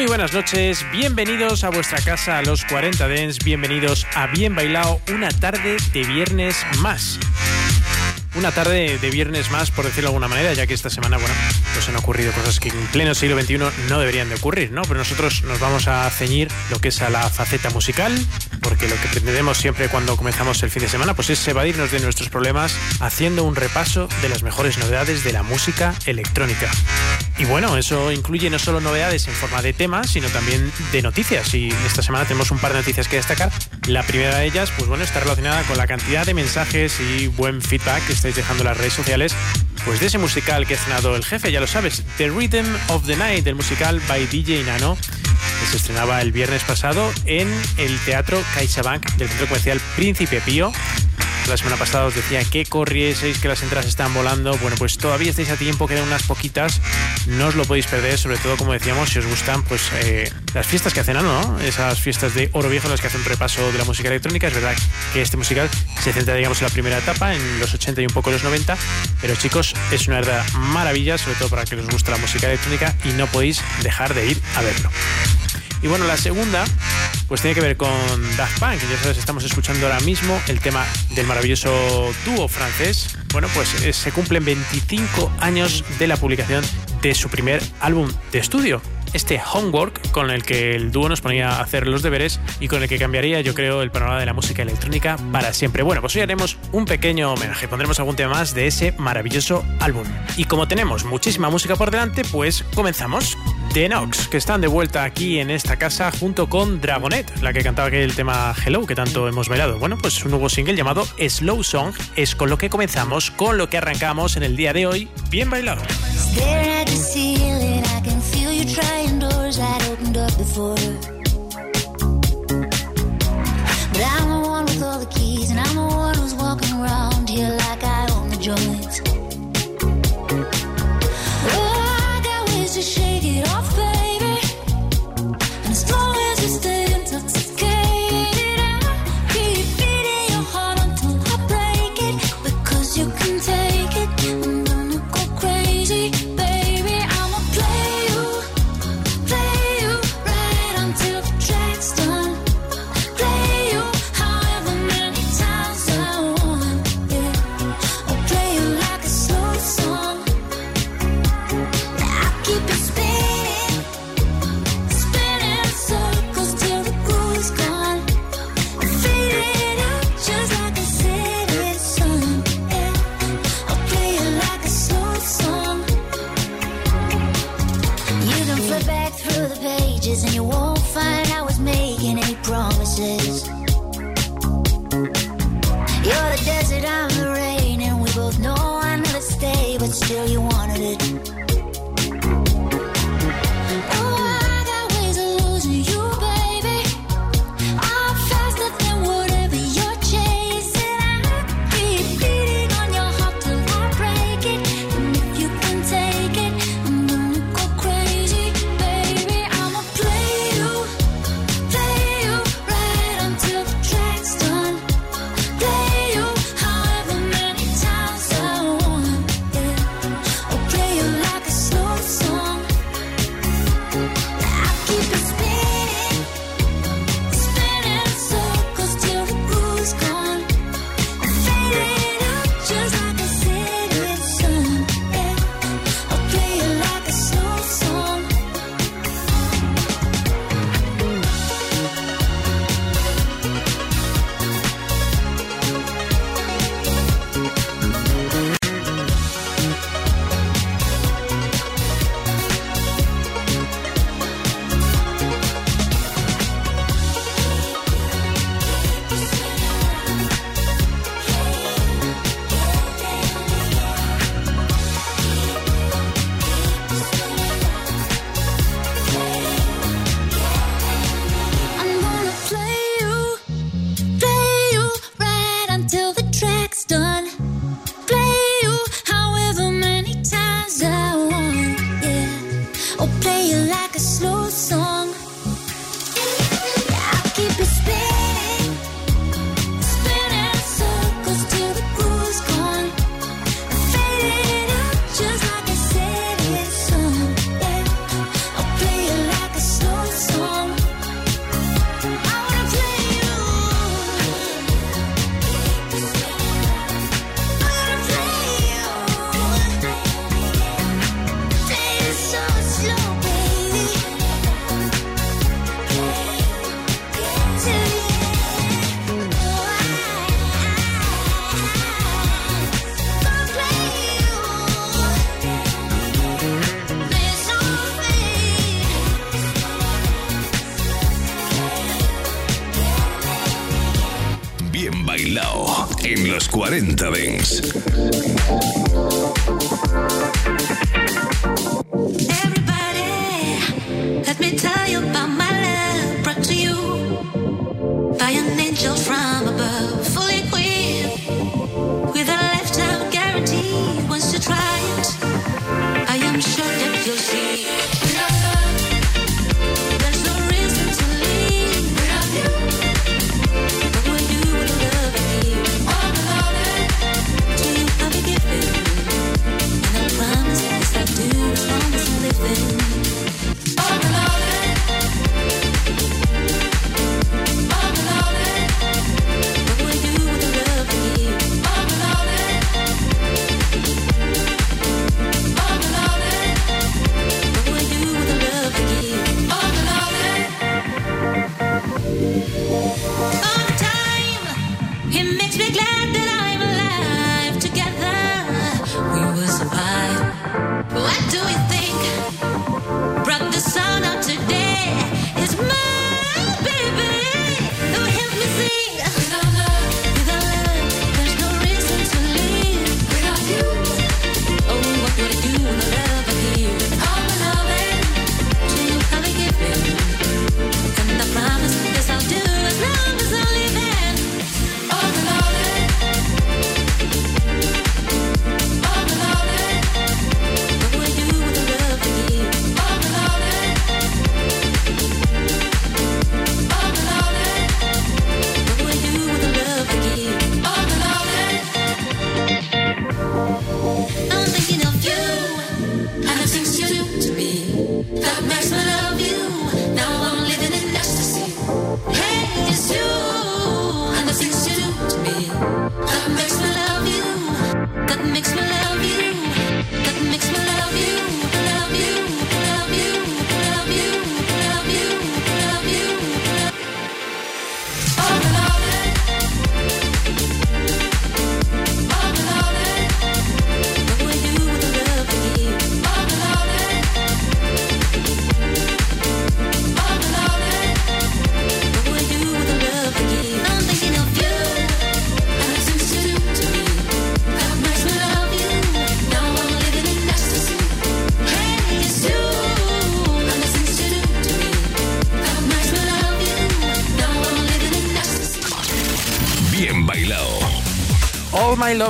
Muy buenas noches, bienvenidos a vuestra casa a los 40 Dens, bienvenidos a Bien Bailado, una tarde de viernes más. Una tarde de viernes más, por decirlo de alguna manera, ya que esta semana, bueno, pues han ocurrido cosas que en pleno siglo XXI no deberían de ocurrir, ¿no? Pero nosotros nos vamos a ceñir lo que es a la faceta musical, porque lo que pretendemos siempre cuando comenzamos el fin de semana, pues es evadirnos de nuestros problemas haciendo un repaso de las mejores novedades de la música electrónica. Y bueno, eso incluye no solo novedades en forma de temas, sino también de noticias. Y esta semana tenemos un par de noticias que destacar. La primera de ellas, pues bueno, está relacionada con la cantidad de mensajes y buen feedback que estáis dejando en las redes sociales, pues de ese musical que ha estrenado el jefe, ya lo sabes, The Rhythm of the Night, el musical by DJ Nano, que se estrenaba el viernes pasado en el Teatro CaixaBank del Centro Comercial Príncipe Pío. La semana pasada os decía que corrieseis, que las entradas están volando. Bueno, pues todavía estáis a tiempo, quedan unas poquitas. No os lo podéis perder, sobre todo, como decíamos, si os gustan pues eh, las fiestas que hacen ¿no? Esas fiestas de Oro Viejo, las que hacen repaso de la música electrónica. Es verdad que este musical se centra, digamos, en la primera etapa, en los 80 y un poco los 90. Pero chicos, es una verdad maravilla, sobre todo para que os guste la música electrónica y no podéis dejar de ir a verlo. Y bueno, la segunda, pues tiene que ver con Daft Punk. Ya sabes, estamos escuchando ahora mismo el tema del maravilloso dúo francés. Bueno, pues eh, se cumplen 25 años de la publicación de su primer álbum de estudio. Este Homework con el que el dúo nos ponía a hacer los deberes y con el que cambiaría, yo creo, el panorama de la música electrónica para siempre. Bueno, pues hoy haremos un pequeño homenaje, pondremos algún tema más de ese maravilloso álbum. Y como tenemos muchísima música por delante, pues comenzamos. The Nox, que están de vuelta aquí en esta casa junto con Dragonet, la que cantaba aquel tema Hello que tanto hemos bailado. Bueno, pues un nuevo single llamado Slow Song es con lo que comenzamos, con lo que arrancamos en el día de hoy. Bien bailado. trying doors I'd opened up before. But I'm the one with all the keys, and I'm the one who's walking around here like I own the joint.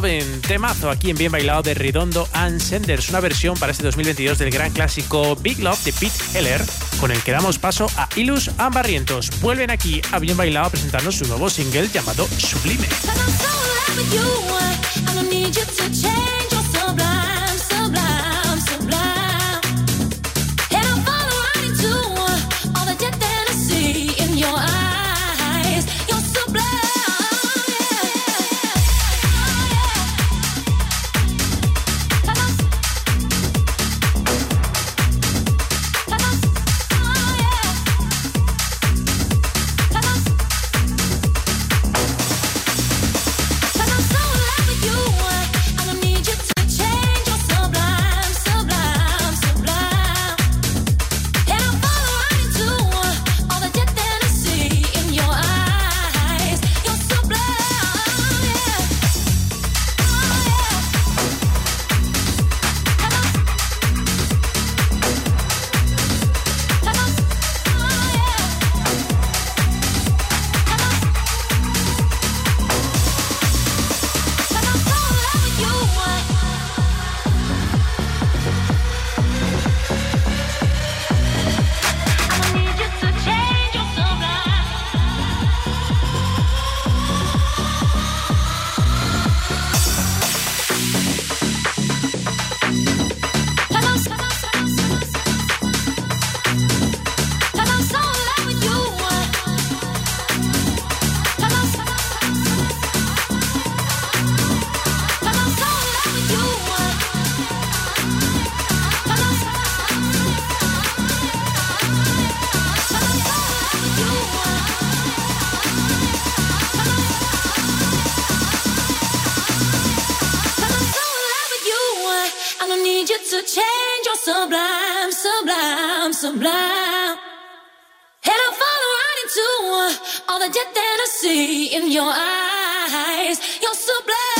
Lovin', temazo aquí en Bien Bailado de Redondo and Senders, una versión para este 2022 del gran clásico Big Love de Pete Heller, con el que damos paso a Ilus Ambarrientos. Vuelven aquí a Bien Bailado a presentarnos su nuevo single llamado Sublime. gonna need you to change your sublime, sublime, sublime. And I'll follow right into uh, all the death that I see in your eyes. You're sublime.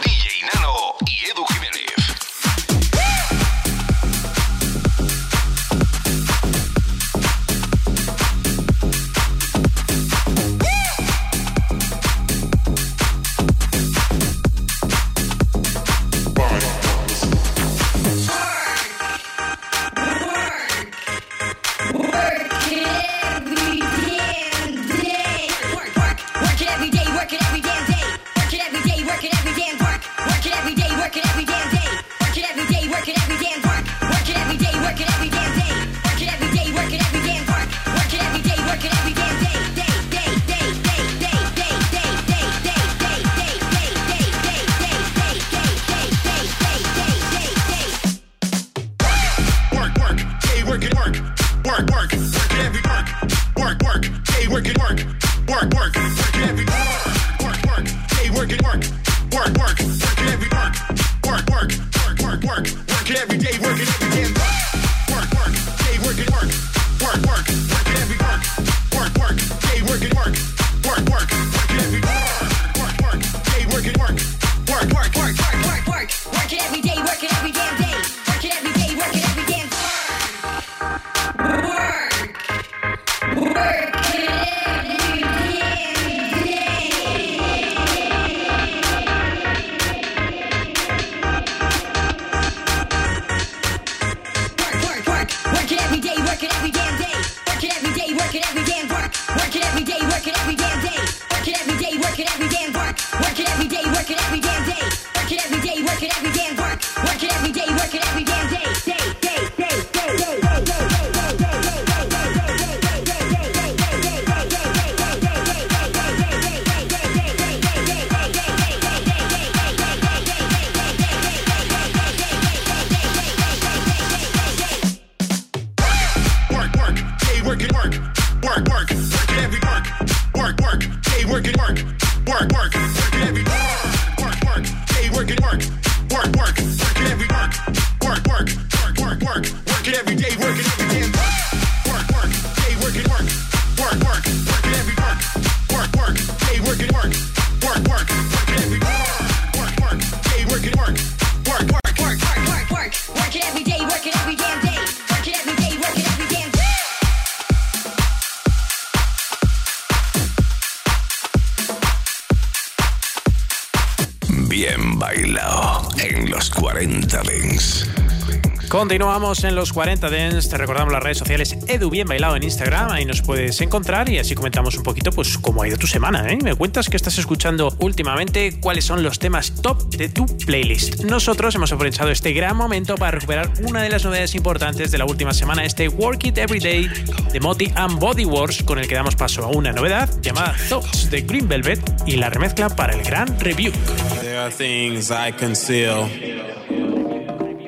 Continuamos en los 40 Dents. Te recordamos las redes sociales Edu Bien Bailado en Instagram. Ahí nos puedes encontrar y así comentamos un poquito pues cómo ha ido tu semana. ¿eh? Me cuentas que estás escuchando últimamente, cuáles son los temas top de tu playlist. Nosotros hemos aprovechado este gran momento para recuperar una de las novedades importantes de la última semana, este Work It Every Day de Moti and Body Wars, con el que damos paso a una novedad llamada Thoughts de Green Velvet y la remezcla para el gran review. There are things I conceal.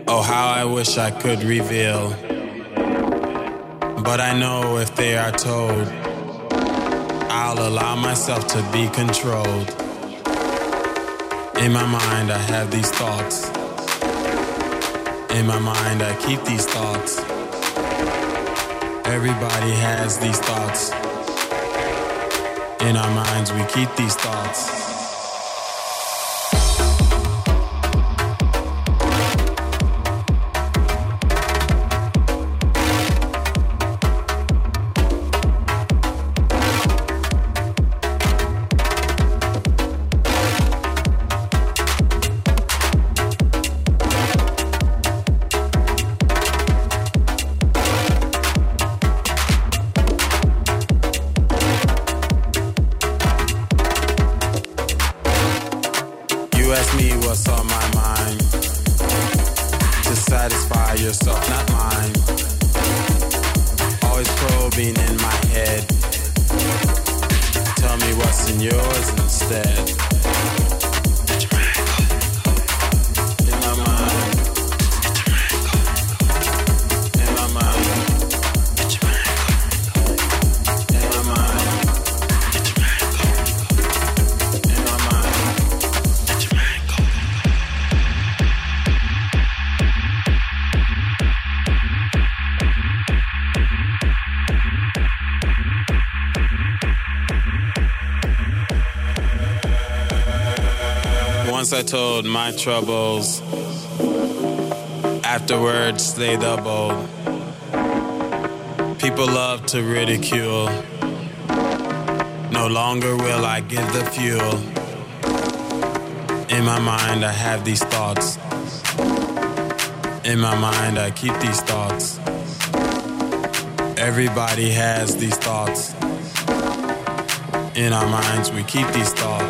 Oh, how I wish I could reveal. But I know if they are told, I'll allow myself to be controlled. In my mind, I have these thoughts. In my mind, I keep these thoughts. Everybody has these thoughts. In our minds, we keep these thoughts. and yours instead. My troubles, afterwards they doubled. People love to ridicule. No longer will I give the fuel. In my mind, I have these thoughts. In my mind, I keep these thoughts. Everybody has these thoughts. In our minds, we keep these thoughts.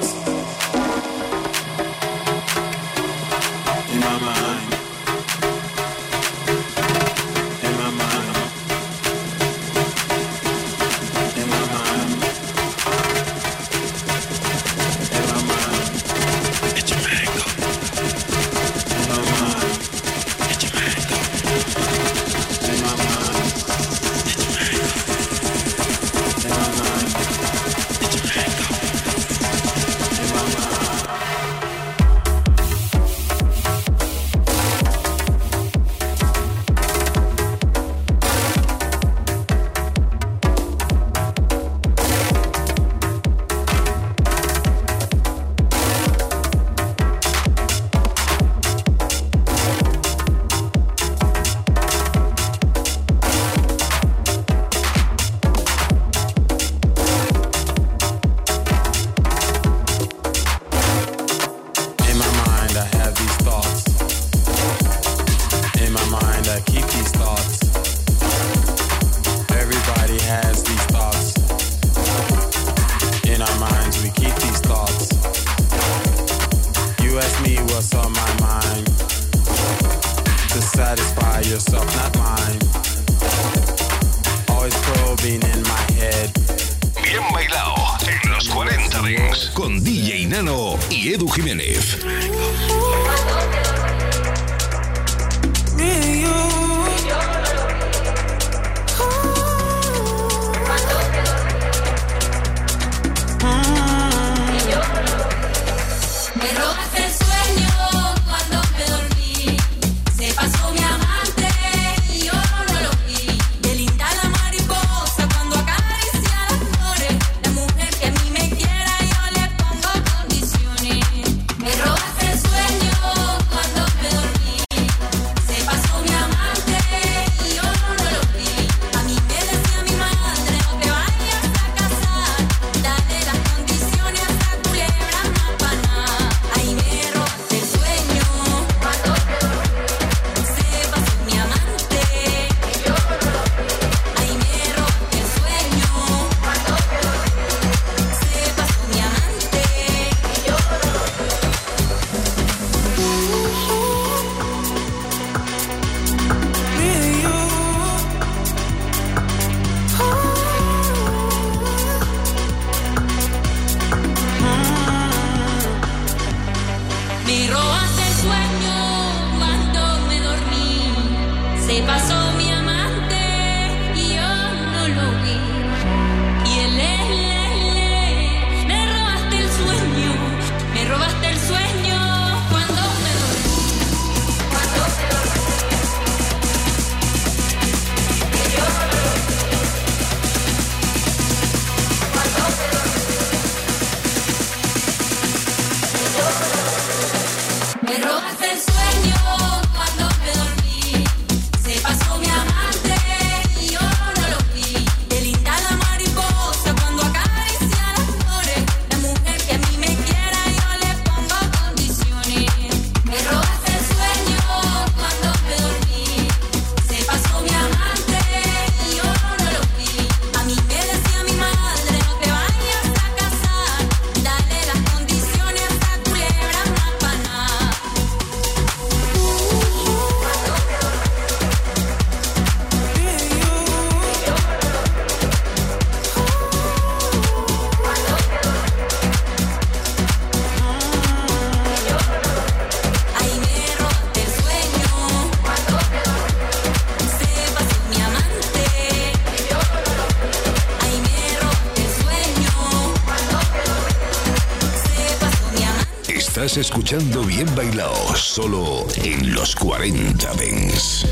Escuchando Bien Bailado, solo en los 40 Dents.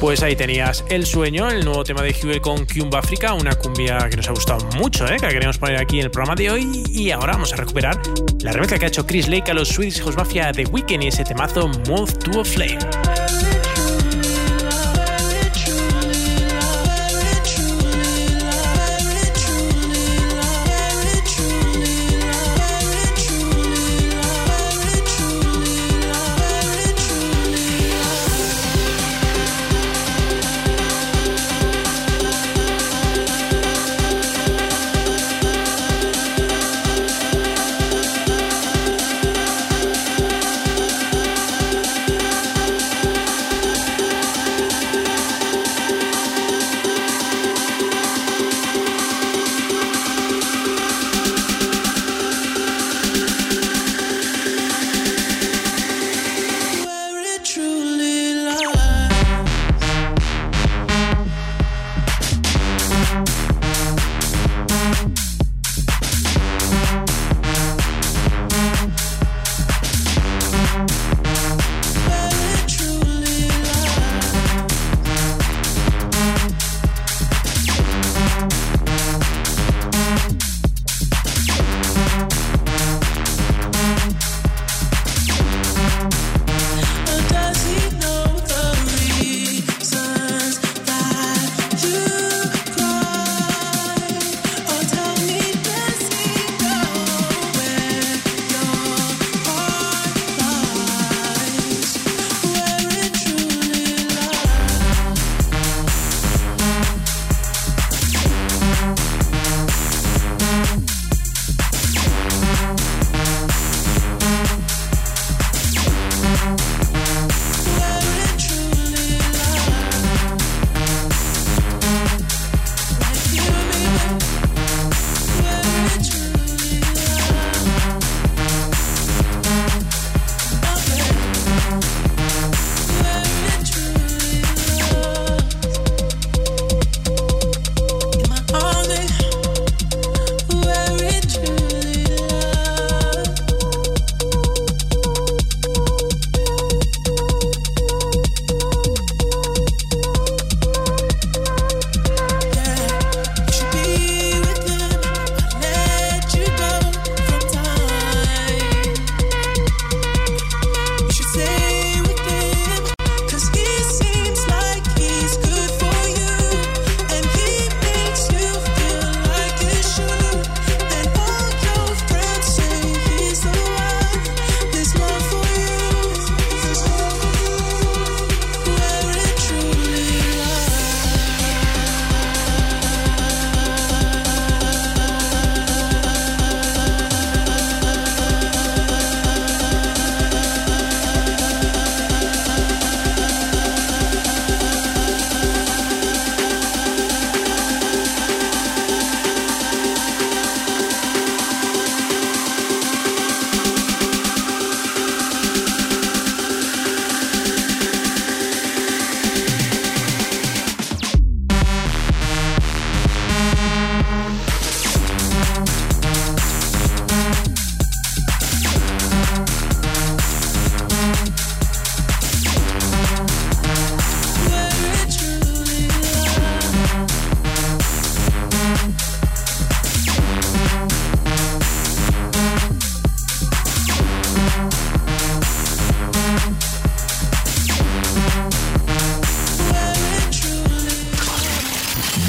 Pues ahí tenías El Sueño, el nuevo tema de Huey con Cumba África, una cumbia que nos ha gustado mucho, ¿eh? que queremos poner aquí en el programa de hoy. Y ahora vamos a recuperar la remezcla que ha hecho Chris Lake a los Swedish House Mafia de Weekend y ese temazo Move to a Flame.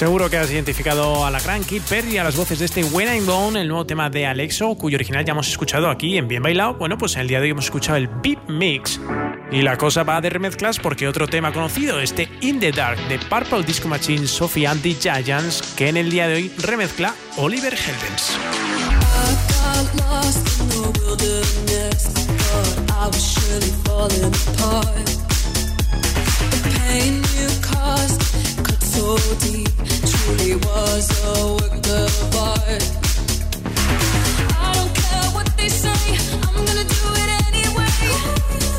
Seguro que has identificado a la gran Kid Perry a las voces de este When I'm Gone, el nuevo tema de Alexo, cuyo original ya hemos escuchado aquí en Bien Bailado. Bueno, pues en el día de hoy hemos escuchado el Beat Mix. Y la cosa va de remezclas porque otro tema conocido, este In the Dark de Purple Disco Machine, Sophie and the Giants, que en el día de hoy remezcla Oliver Heldens. so truly was a work of art. Bien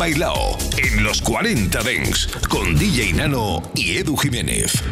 Bailao en los 40 Dents con DJ Nano y Edu Jiménez.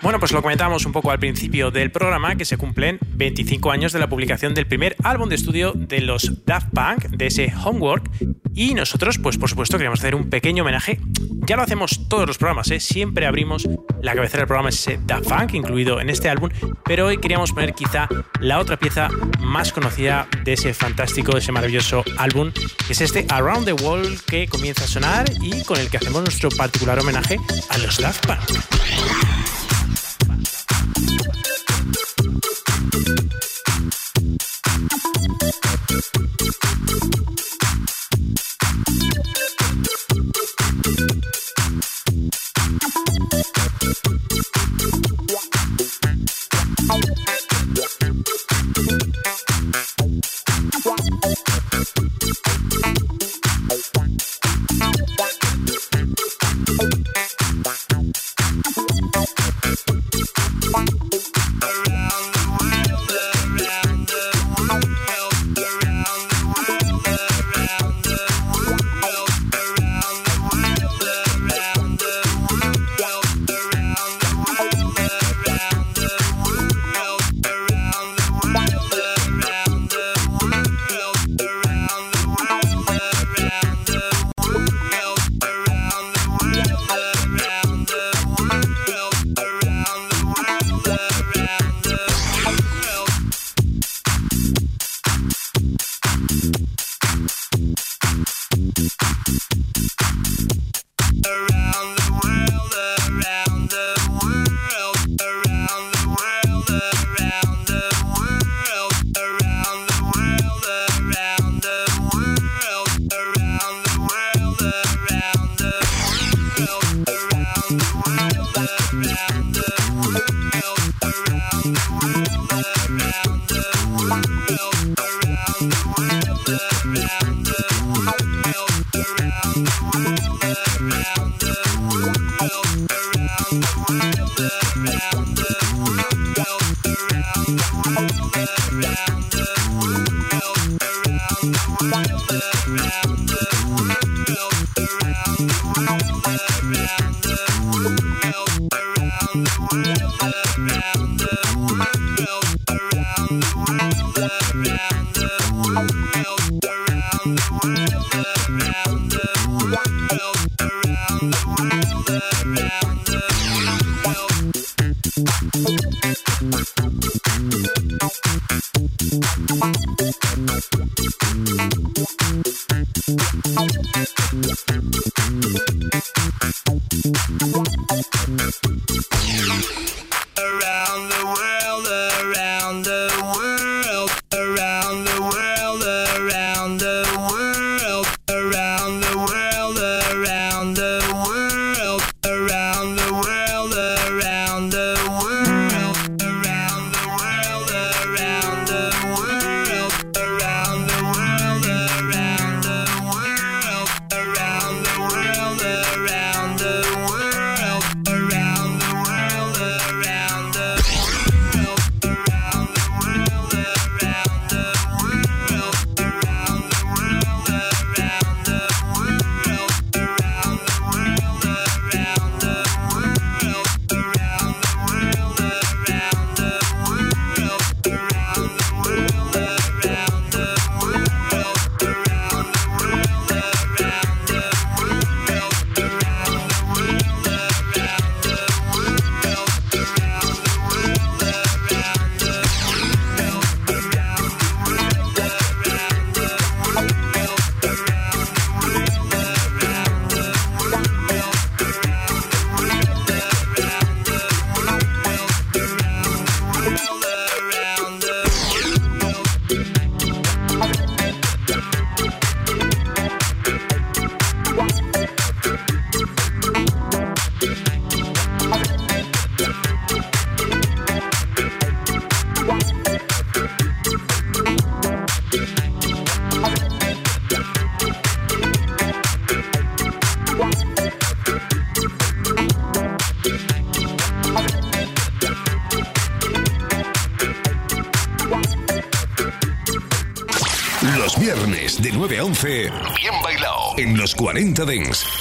Bueno, pues lo comentábamos un poco al principio del programa que se cumplen 25 años de la publicación del primer álbum de estudio de los Daft Punk, de ese Homework, y nosotros, pues por supuesto, queríamos hacer un pequeño homenaje. Ya lo hacemos todos los programas, ¿eh? siempre abrimos la cabecera del programa, es ese Daft Punk incluido en este álbum, pero hoy queríamos poner quizá la otra pieza más conocida de ese fantástico, de ese maravilloso álbum, que es este Around the World que comienza a sonar y con el que hacemos nuestro particular homenaje a los Daft Punk. around the, around the, around the, around the, around the. 40 Dents.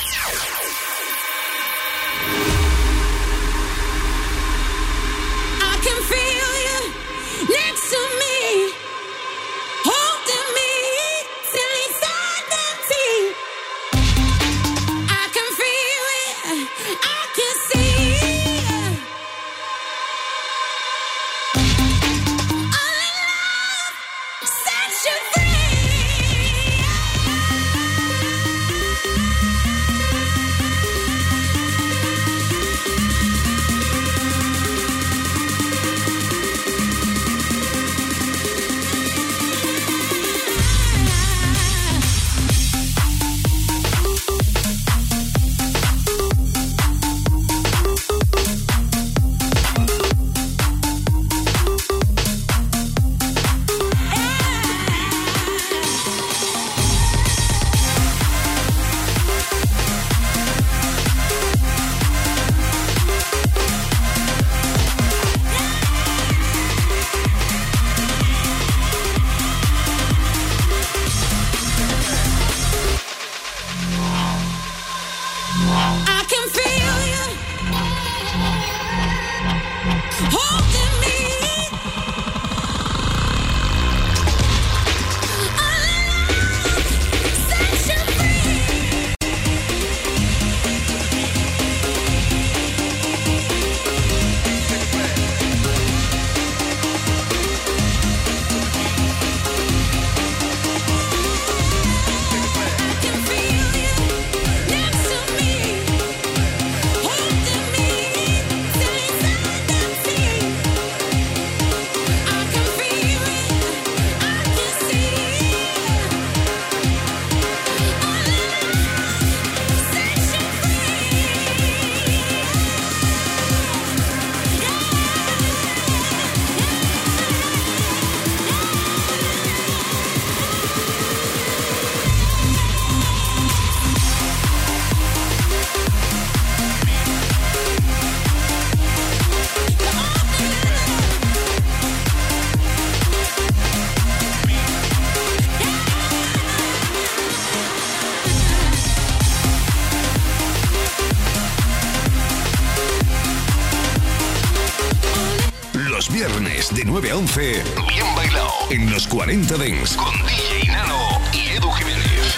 A 11, bien bailado en los 40 Dents con DJ Nano y Edu Jiménez.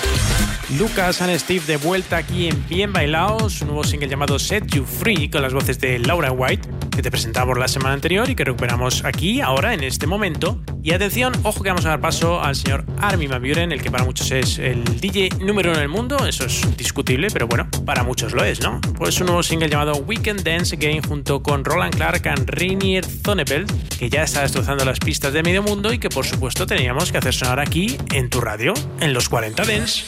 Lucas and Steve de vuelta aquí en Bien Bailao, su nuevo single llamado Set You Free con las voces de Laura White, que te presentamos la semana anterior y que recuperamos aquí, ahora, en este momento. Y atención, ojo que vamos a dar paso al señor Armin Van el que para muchos es el DJ número uno en el mundo, eso es discutible, pero bueno, para muchos lo es, ¿no? Pues un nuevo single llamado Weekend Dance Again junto con Roland Clark and Rainier Thonepel, que ya está destrozando las pistas de medio mundo y que por supuesto teníamos que hacer sonar aquí en tu radio, en los 40 Dance.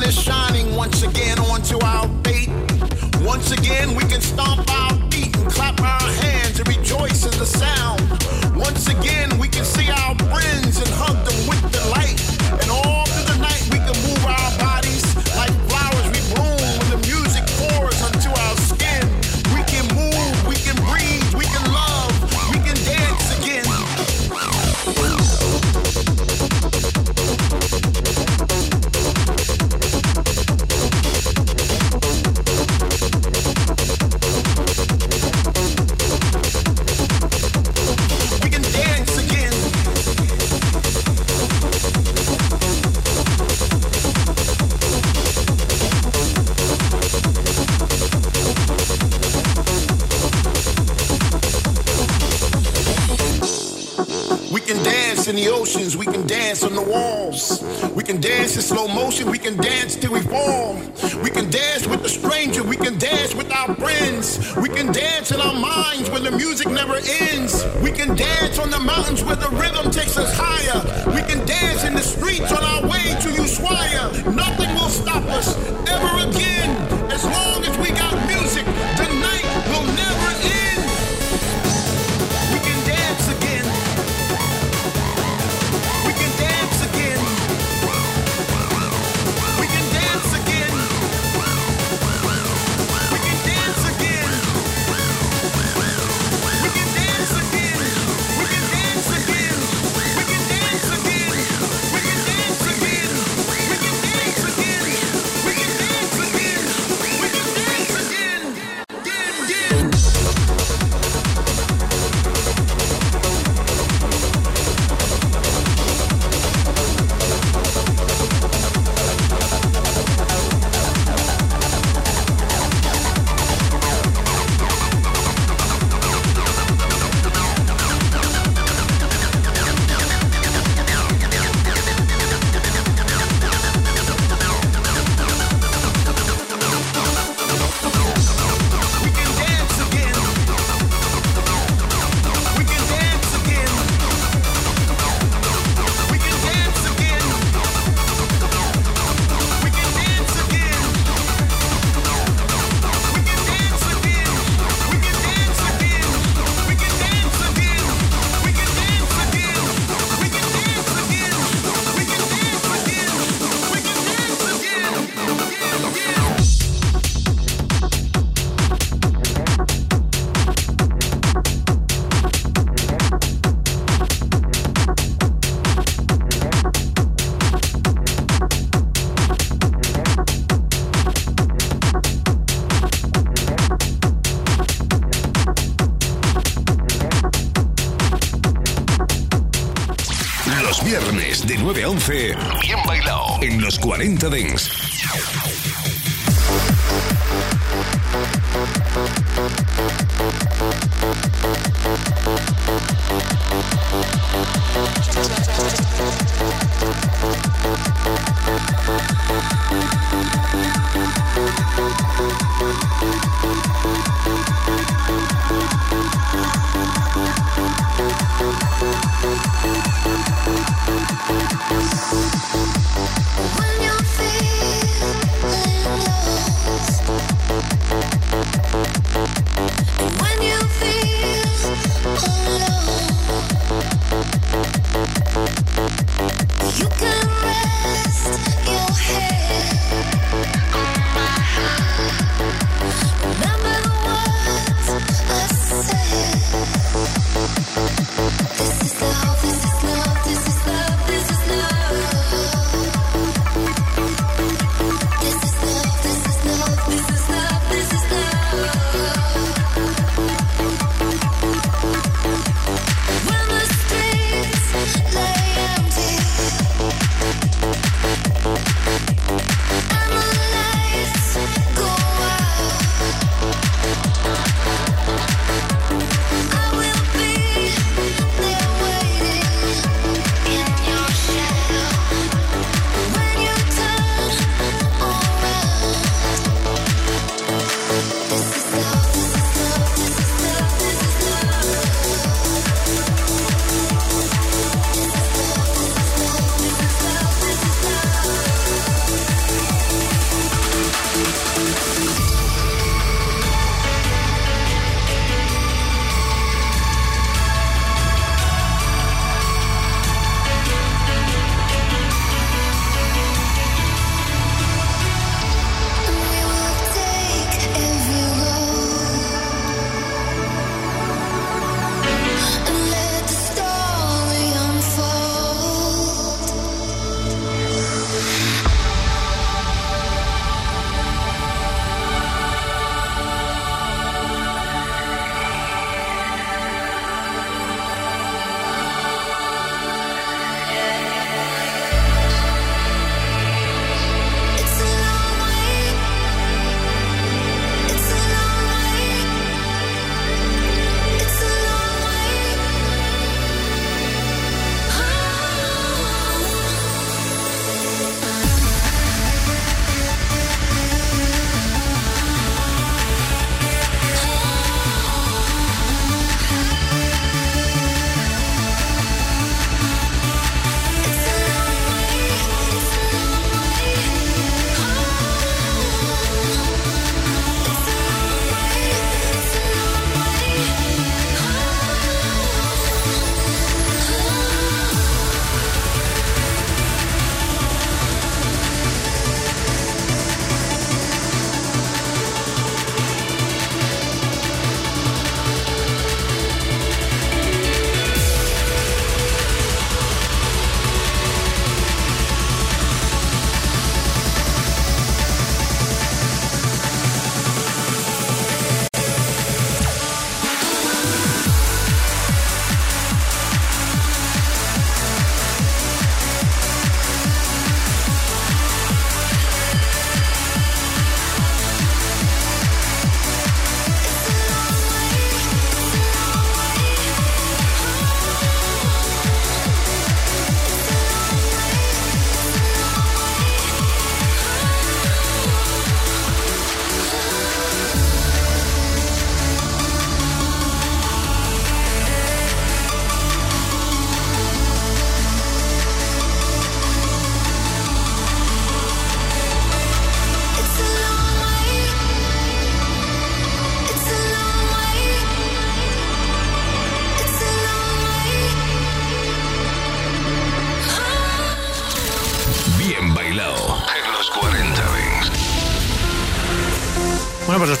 Sun is shining once again onto our fate. Once again we can stomp our feet and clap our hands and rejoice in the sound. Once again we can see our friends and hug oceans, we can dance on the walls. We can dance in slow motion, we can dance till we fall. We can dance with the stranger, we can dance with our friends. We can dance in our minds where the music never ends. We can dance on the mountains where the rhythm takes us higher. We can dance in the streets on our way to Ushuaia. Nothing will stop us ever again. Los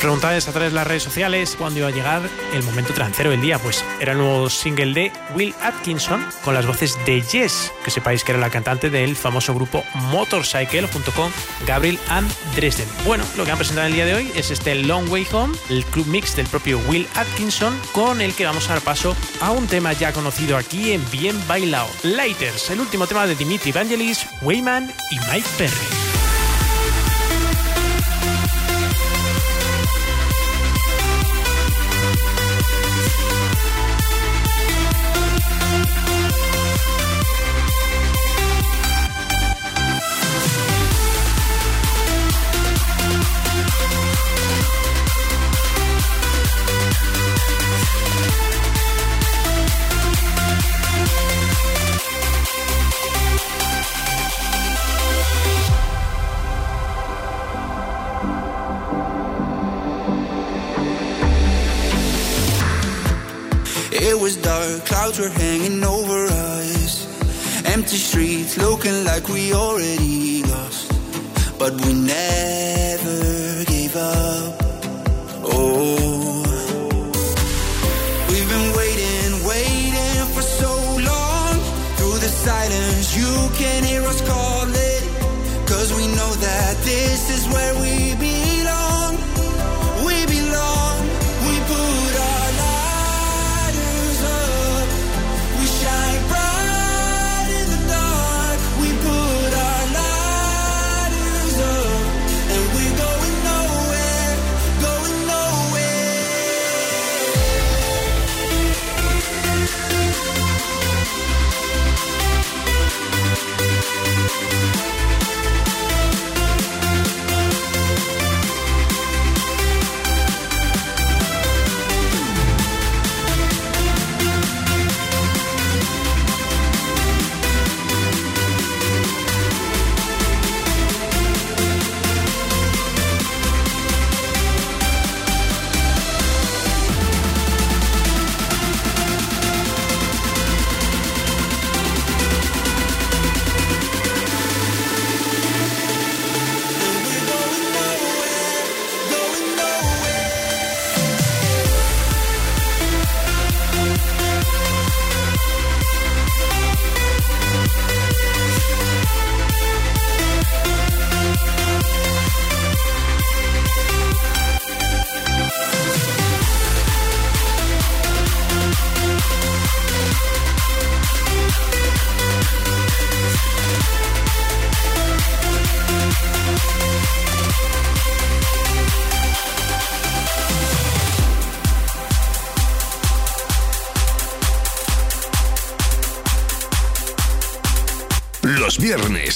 Preguntáis a través de las redes sociales cuándo iba a llegar el momento trancero del día. Pues era el nuevo single de Will Atkinson con las voces de Jess, que sepáis que era la cantante del famoso grupo Motorcycle junto con Gabriel and Dresden. Bueno, lo que han presentado el día de hoy es este Long Way Home, el club mix del propio Will Atkinson, con el que vamos a dar paso a un tema ya conocido aquí en Bien Bailao. Lighters, el último tema de Dimitri Vangelis, Wayman y Mike Perry. Like we already lost. But we never gave up. Oh, we've been waiting, waiting for so long. Through the silence, you can hear us calling. Cause we know that this is where we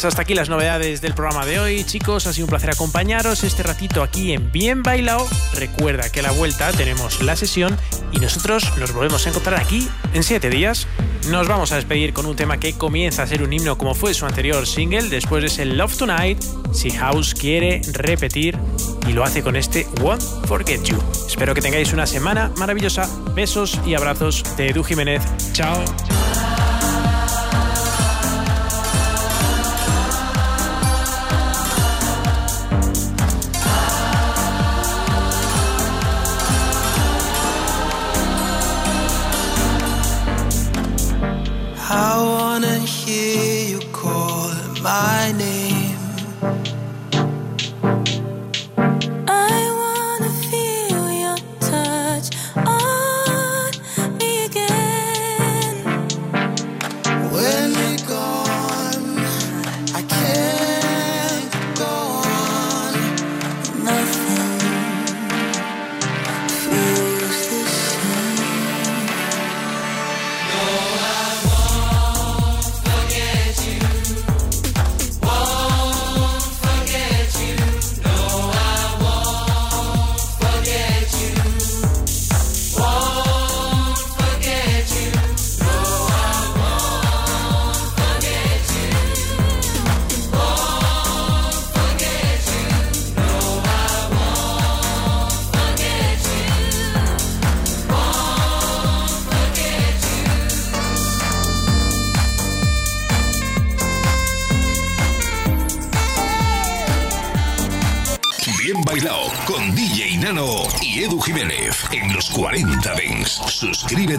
Pues hasta aquí las novedades del programa de hoy, chicos. Ha sido un placer acompañaros este ratito aquí en Bien Bailao. Recuerda que a la vuelta tenemos la sesión y nosotros nos volvemos a encontrar aquí en siete días. Nos vamos a despedir con un tema que comienza a ser un himno como fue su anterior single. Después es el Love Tonight. Si House quiere repetir y lo hace con este Won't Forget You. Espero que tengáis una semana maravillosa. Besos y abrazos de Edu Jiménez. Chao.